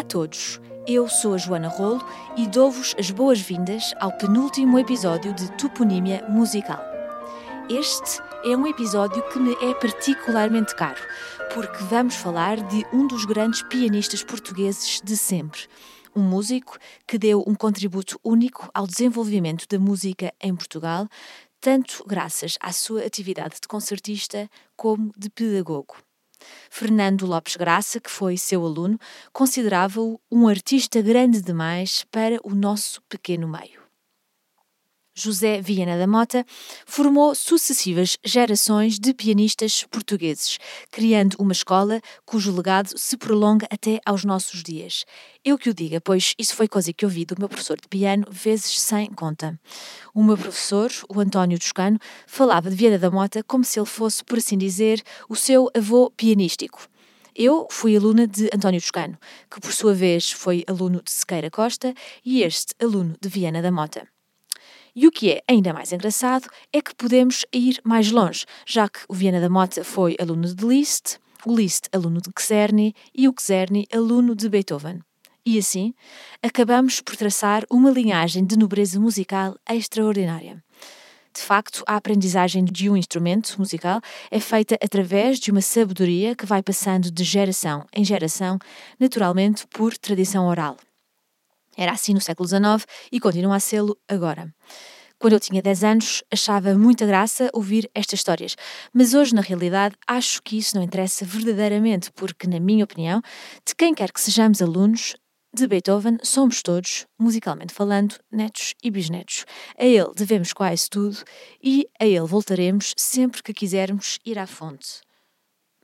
Olá a todos, eu sou a Joana Rolo e dou-vos as boas-vindas ao penúltimo episódio de Toponímia Musical. Este é um episódio que me é particularmente caro, porque vamos falar de um dos grandes pianistas portugueses de sempre. Um músico que deu um contributo único ao desenvolvimento da música em Portugal, tanto graças à sua atividade de concertista como de pedagogo. Fernando Lopes Graça, que foi seu aluno, considerava-o um artista grande demais para o nosso pequeno meio. José Viana da Mota formou sucessivas gerações de pianistas portugueses, criando uma escola cujo legado se prolonga até aos nossos dias. Eu que o diga, pois isso foi coisa que ouvi do meu professor de piano vezes sem conta. O meu professor, o António Toscano, falava de Viana da Mota como se ele fosse, por assim dizer, o seu avô pianístico. Eu fui aluna de António Toscano, que por sua vez foi aluno de Sequeira Costa e este aluno de Viana da Mota. E o que é ainda mais engraçado é que podemos ir mais longe, já que o Viana da Mota foi aluno de Liszt, o Liszt aluno de Czerny e o Czerny aluno de Beethoven. E assim, acabamos por traçar uma linhagem de nobreza musical extraordinária. De facto, a aprendizagem de um instrumento musical é feita através de uma sabedoria que vai passando de geração em geração, naturalmente por tradição oral. Era assim no século XIX e continua a sê-lo agora. Quando eu tinha 10 anos, achava muita graça ouvir estas histórias, mas hoje, na realidade, acho que isso não interessa verdadeiramente, porque, na minha opinião, de quem quer que sejamos alunos, de Beethoven somos todos, musicalmente falando, netos e bisnetos. A ele devemos quase tudo e a ele voltaremos sempre que quisermos ir à fonte.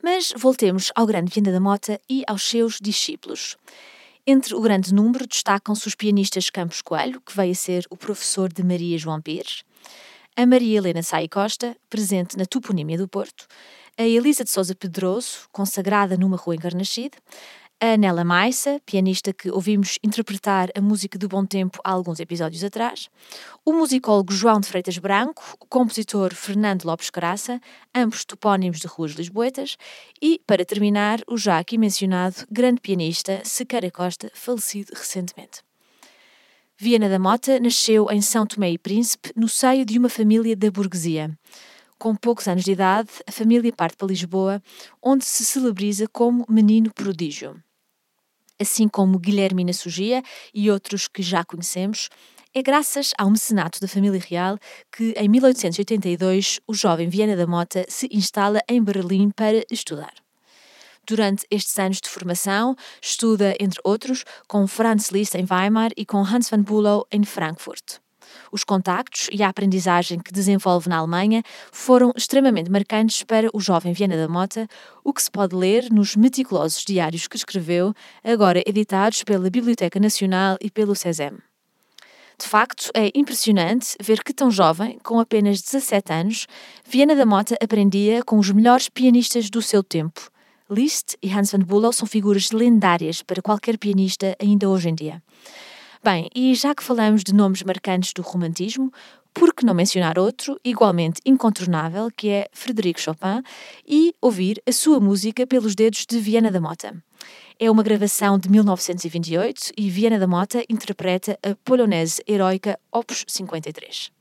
Mas voltemos ao grande Viana da Mota e aos seus discípulos. Entre o grande número destacam-se os pianistas Campos Coelho, que veio a ser o professor de Maria João Pires, a Maria Helena Sai Costa, presente na toponímia do Porto, a Elisa de Souza Pedroso, consagrada numa rua encarnascida, a Nela Maissa, pianista que ouvimos interpretar a música do Bom Tempo há alguns episódios atrás, o musicólogo João de Freitas Branco, o compositor Fernando Lopes Caraça, ambos topónimos de ruas lisboetas, e, para terminar, o já aqui mencionado grande pianista Sequeira Costa, falecido recentemente. Viana da Mota nasceu em São Tomé e Príncipe, no seio de uma família da burguesia. Com poucos anos de idade, a família parte para Lisboa, onde se celebriza como menino prodígio assim como Guilhermina Sugia e outros que já conhecemos, é graças ao mecenato da família real que, em 1882, o jovem Viana da Mota se instala em Berlim para estudar. Durante estes anos de formação, estuda, entre outros, com Franz Liszt em Weimar e com Hans van Bülow em Frankfurt. Os contactos e a aprendizagem que desenvolve na Alemanha foram extremamente marcantes para o jovem Viana da Mota, o que se pode ler nos meticulosos diários que escreveu, agora editados pela Biblioteca Nacional e pelo SESEM. De facto, é impressionante ver que tão jovem, com apenas 17 anos, Viana da Mota aprendia com os melhores pianistas do seu tempo. Liszt e Hans van Bülow são figuras lendárias para qualquer pianista ainda hoje em dia. Bem, e já que falamos de nomes marcantes do romantismo, por que não mencionar outro, igualmente incontornável, que é Frederico Chopin, e ouvir a sua música pelos dedos de Viana da Mota. É uma gravação de 1928 e Viana da Mota interpreta a polonese heroica Opus 53.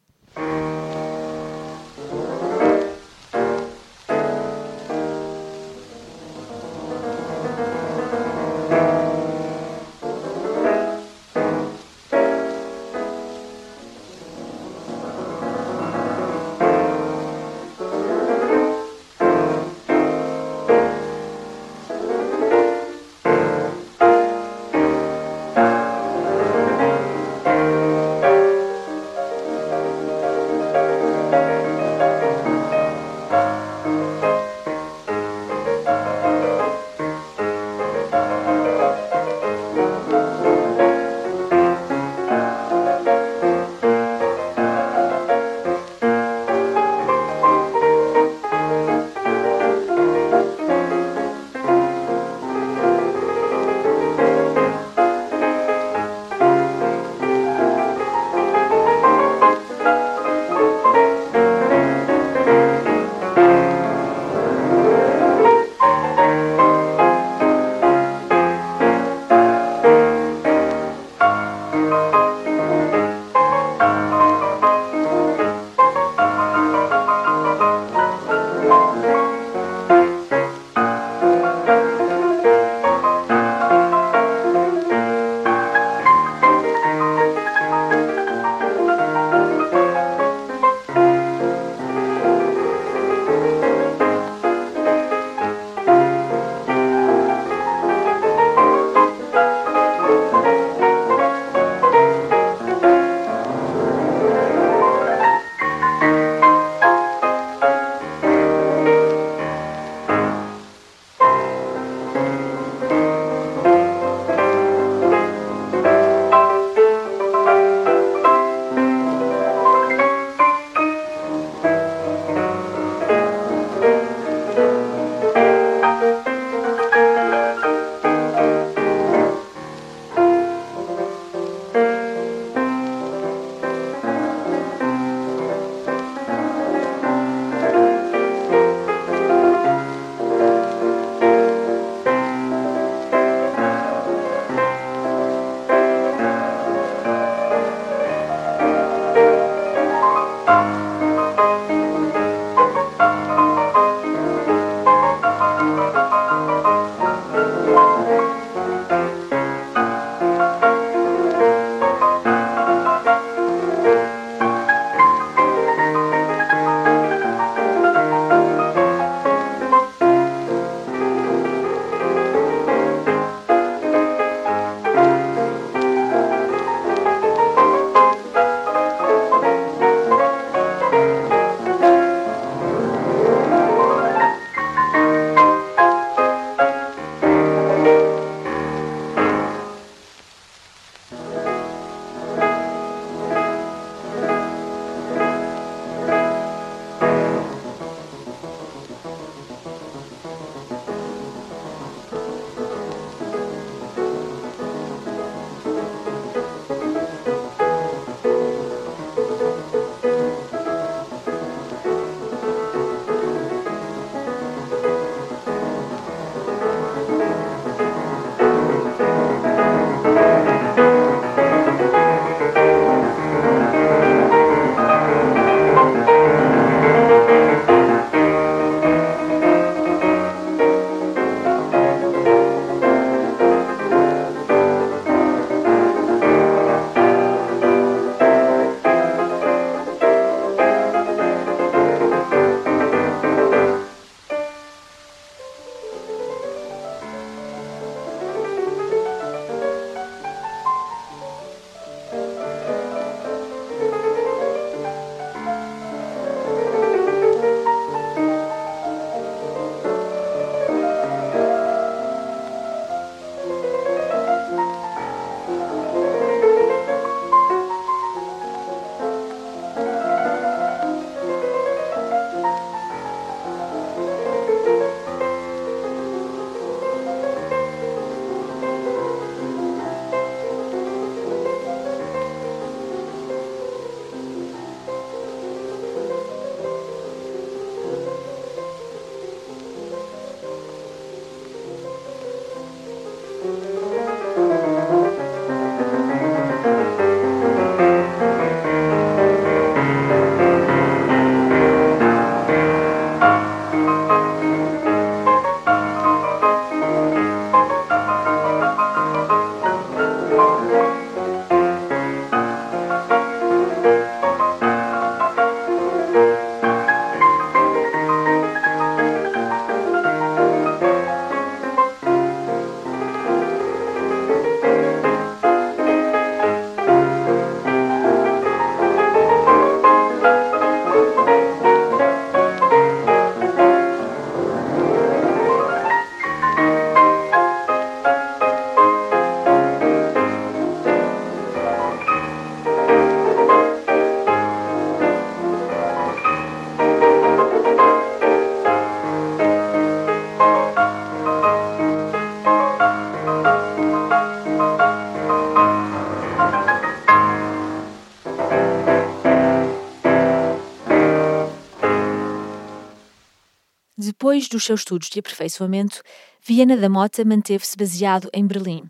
Depois dos seus estudos de aperfeiçoamento, Viana da Mota manteve-se baseado em Berlim,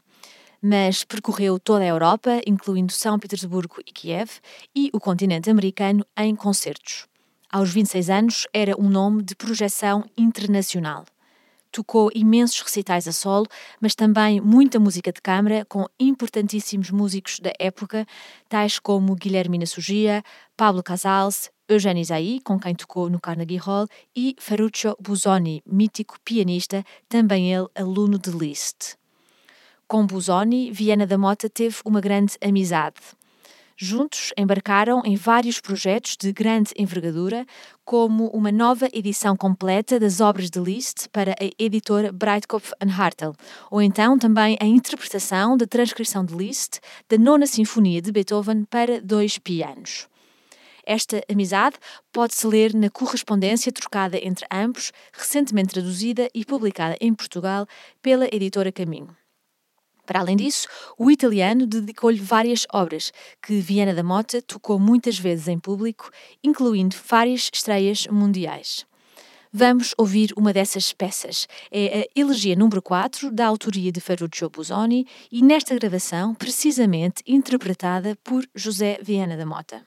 mas percorreu toda a Europa, incluindo São Petersburgo e Kiev, e o continente americano em concertos. Aos 26 anos, era um nome de projeção internacional. Tocou imensos recitais a solo, mas também muita música de câmara com importantíssimos músicos da época, tais como Guilhermina Sugia, Pablo Casals, Eugênio Isaí, com quem tocou no Carnegie Hall, e Ferruccio Busoni, mítico pianista, também ele aluno de Liszt. Com Busoni, Viana da Mota teve uma grande amizade. Juntos embarcaram em vários projetos de grande envergadura, como uma nova edição completa das obras de Liszt para a editora Breitkopf Hartel, ou então também a interpretação da transcrição de Liszt da Nona Sinfonia de Beethoven para dois pianos. Esta amizade pode-se ler na correspondência trocada entre ambos, recentemente traduzida e publicada em Portugal pela editora Caminho. Para além disso, o italiano dedicou-lhe várias obras, que Viana da Mota tocou muitas vezes em público, incluindo várias estreias mundiais. Vamos ouvir uma dessas peças. É a Elegia número 4, da autoria de Ferruccio Busoni, e nesta gravação, precisamente interpretada por José Viana da Mota.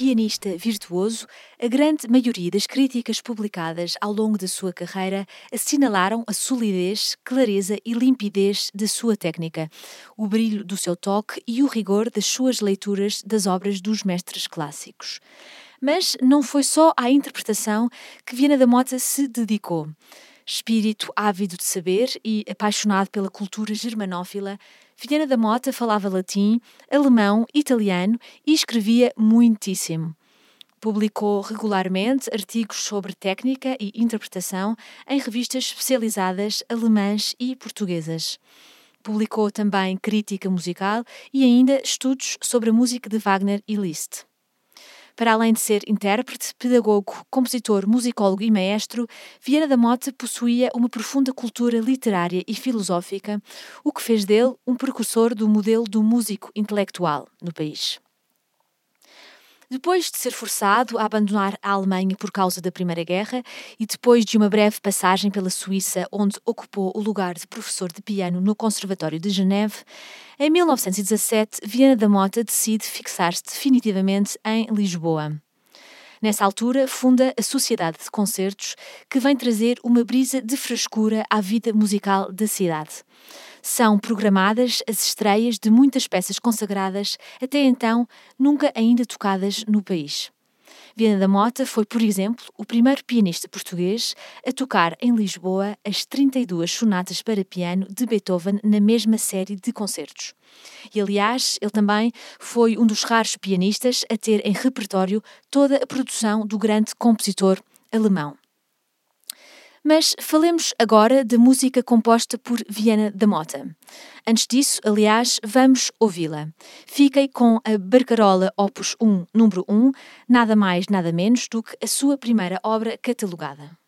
Pianista virtuoso, a grande maioria das críticas publicadas ao longo da sua carreira assinalaram a solidez, clareza e limpidez da sua técnica, o brilho do seu toque e o rigor das suas leituras das obras dos mestres clássicos. Mas não foi só à interpretação que Viana da Mota se dedicou. Espírito ávido de saber e apaixonado pela cultura germanófila, Viana da Mota falava latim, alemão, italiano e escrevia muitíssimo. Publicou regularmente artigos sobre técnica e interpretação em revistas especializadas alemãs e portuguesas. Publicou também crítica musical e ainda estudos sobre a música de Wagner e Liszt. Para além de ser intérprete, pedagogo, compositor, musicólogo e maestro, Vieira da Mota possuía uma profunda cultura literária e filosófica, o que fez dele um precursor do modelo do músico intelectual no país. Depois de ser forçado a abandonar a Alemanha por causa da Primeira Guerra e depois de uma breve passagem pela Suíça, onde ocupou o lugar de professor de piano no Conservatório de Geneve, em 1917 Viana da Mota decide fixar-se definitivamente em Lisboa. Nessa altura, funda a Sociedade de Concertos, que vem trazer uma brisa de frescura à vida musical da cidade são programadas as estreias de muitas peças consagradas, até então nunca ainda tocadas no país. Viana da Mota foi, por exemplo, o primeiro pianista português a tocar em Lisboa as 32 sonatas para piano de Beethoven na mesma série de concertos. E, aliás, ele também foi um dos raros pianistas a ter em repertório toda a produção do grande compositor alemão. Mas falemos agora da música composta por Viana da Mota. Antes disso, aliás, vamos ouvi-la. Fiquei com a Barcarola Opus 1, número 1, nada mais, nada menos do que a sua primeira obra catalogada.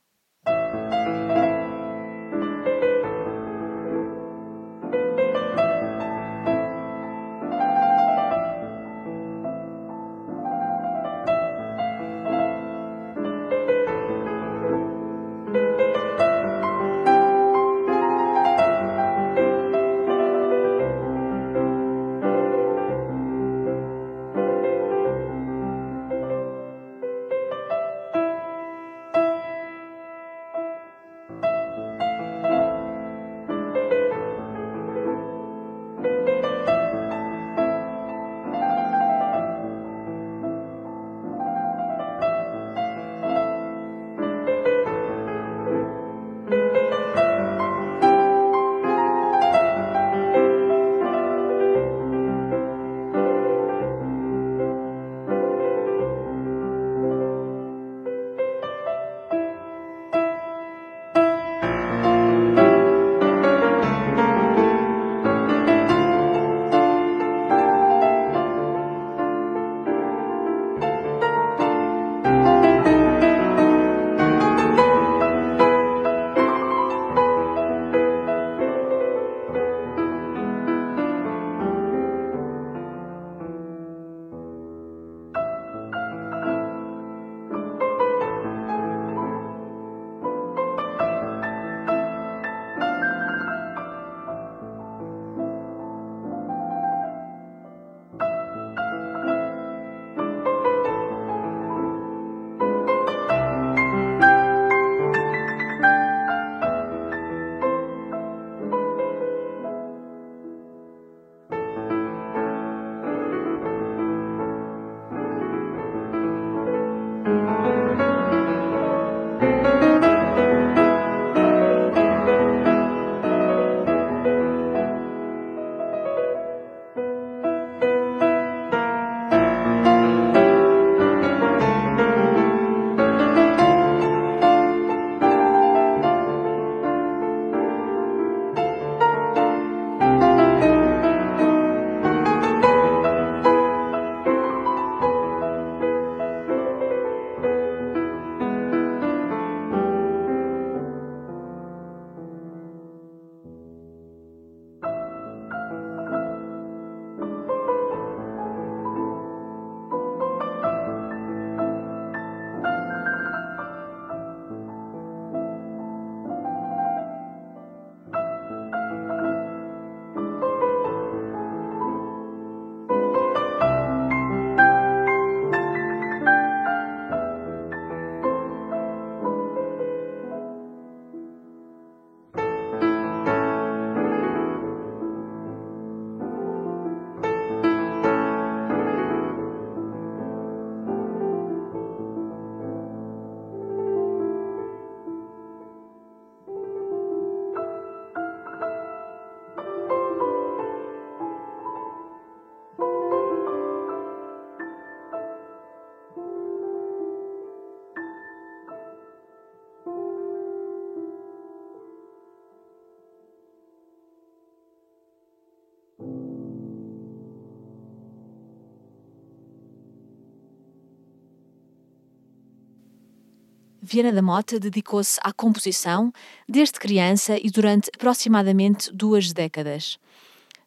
Viana da Mota dedicou-se à composição desde criança e durante aproximadamente duas décadas.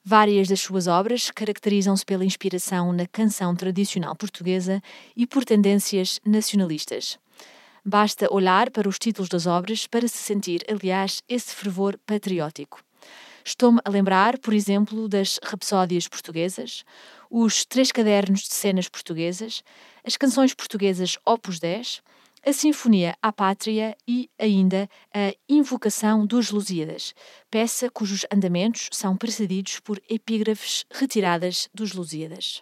Várias das suas obras caracterizam-se pela inspiração na canção tradicional portuguesa e por tendências nacionalistas. Basta olhar para os títulos das obras para se sentir, aliás, esse fervor patriótico. Estou-me a lembrar, por exemplo, das Rapsódias Portuguesas, os Três Cadernos de Cenas Portuguesas, as Canções Portuguesas Opus 10, a Sinfonia à Pátria e ainda a Invocação dos Lusíadas, peça cujos andamentos são precedidos por epígrafes retiradas dos Lusíadas.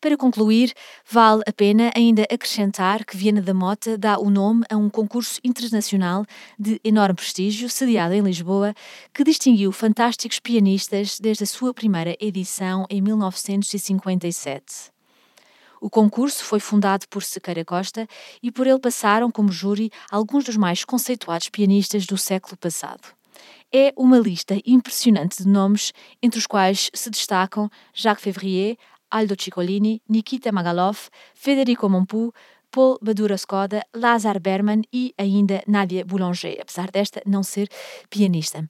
Para concluir, vale a pena ainda acrescentar que Viena da Mota dá o nome a um concurso internacional de enorme prestígio, sediado em Lisboa, que distinguiu fantásticos pianistas desde a sua primeira edição em 1957. O concurso foi fundado por Sequeira Costa e por ele passaram como júri alguns dos mais conceituados pianistas do século passado. É uma lista impressionante de nomes, entre os quais se destacam Jacques Février, Aldo Ciccolini, Nikita Magalov, Federico Monpou, Paul Badura Skoda, Lazar Berman e ainda Nadia Boulanger, apesar desta não ser pianista.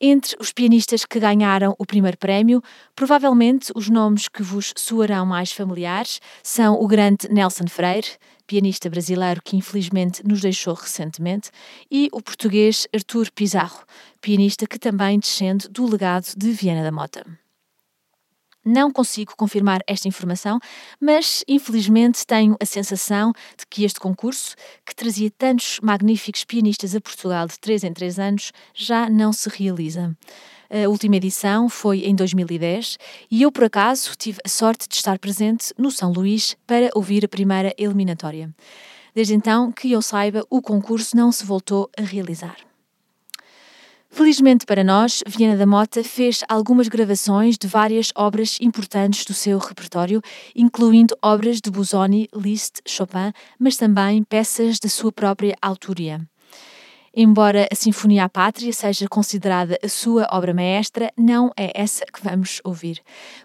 Entre os pianistas que ganharam o primeiro prémio, provavelmente os nomes que vos soarão mais familiares são o grande Nelson Freire, pianista brasileiro que infelizmente nos deixou recentemente, e o português Artur Pizarro, pianista que também descende do legado de Viana da Mota. Não consigo confirmar esta informação, mas infelizmente tenho a sensação de que este concurso, que trazia tantos magníficos pianistas a Portugal de 3 em 3 anos, já não se realiza. A última edição foi em 2010 e eu, por acaso, tive a sorte de estar presente no São Luís para ouvir a primeira eliminatória. Desde então, que eu saiba, o concurso não se voltou a realizar. Felizmente para nós, Viana da Mota fez algumas gravações de várias obras importantes do seu repertório, incluindo obras de Busoni, Liszt, Chopin, mas também peças da sua própria autoria. Embora a Sinfonia à Pátria seja considerada a sua obra maestra, não é essa que vamos ouvir.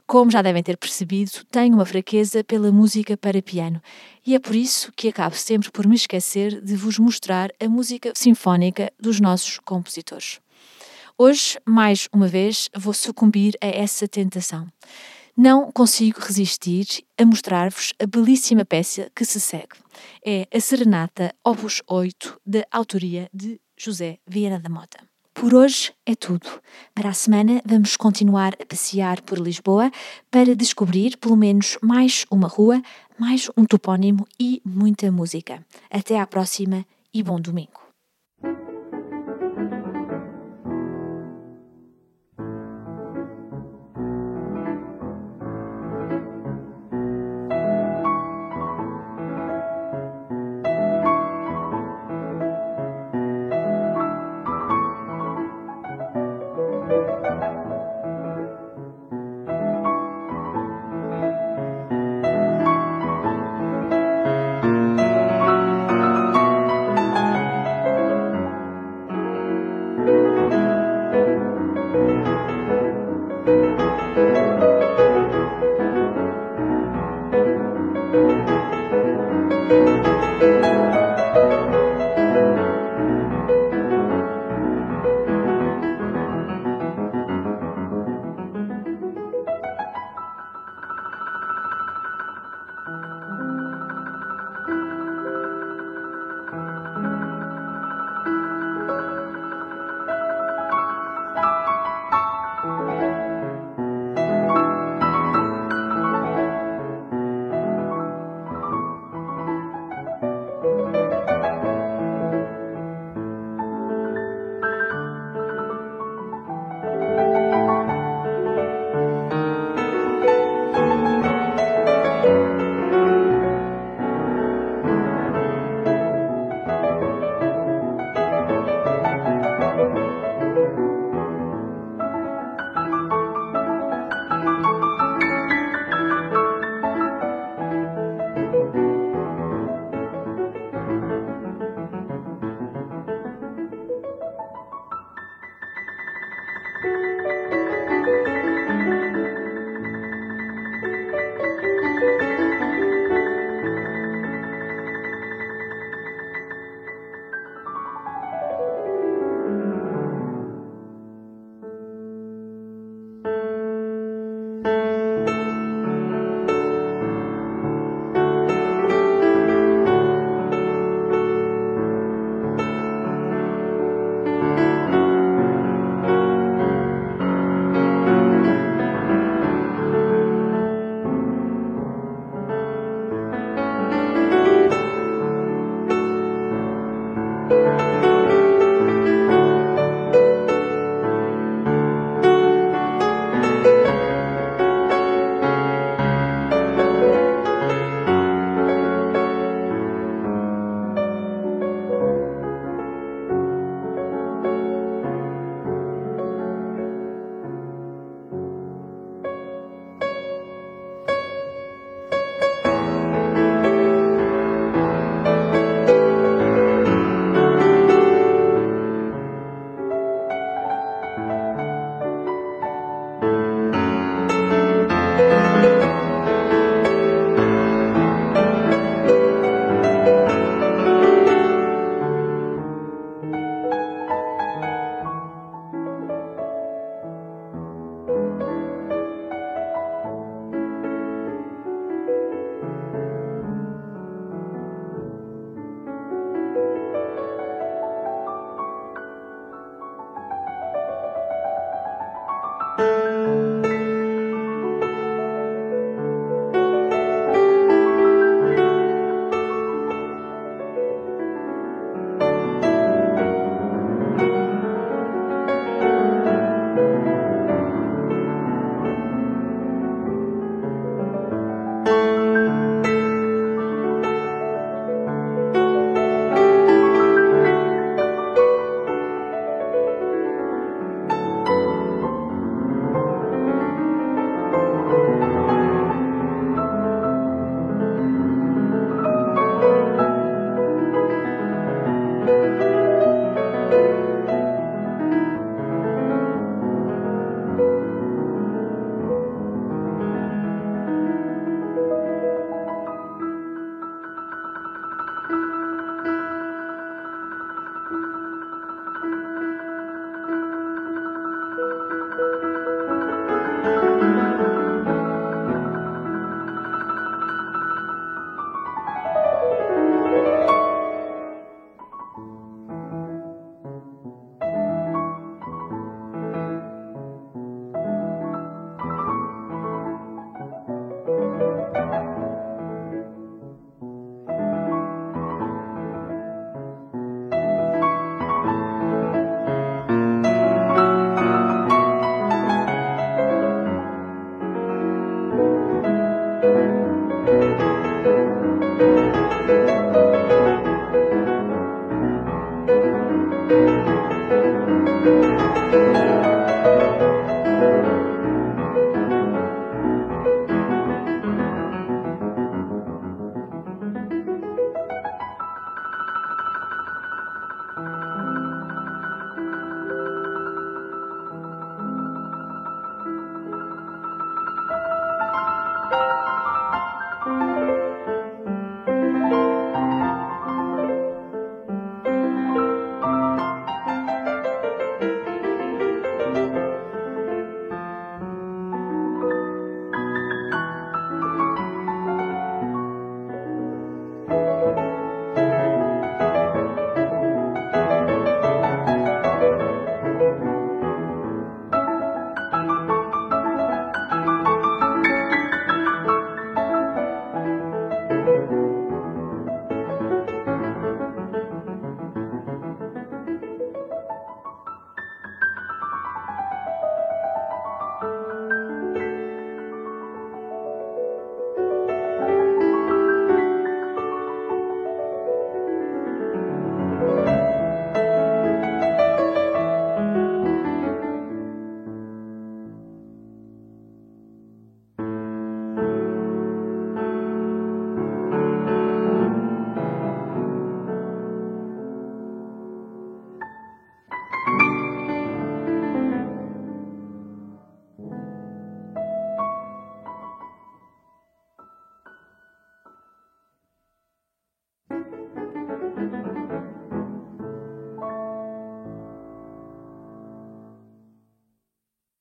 Como já devem ter percebido, tenho uma fraqueza pela música para piano e é por isso que acabo sempre por me esquecer de vos mostrar a música sinfónica dos nossos compositores. Hoje, mais uma vez, vou sucumbir a essa tentação. Não consigo resistir a mostrar-vos a belíssima peça que se segue. É a Serenata Opus 8, de autoria de José Vieira da Mota. Por hoje é tudo. Para a semana vamos continuar a passear por Lisboa para descobrir pelo menos mais uma rua, mais um topónimo e muita música. Até à próxima e bom domingo.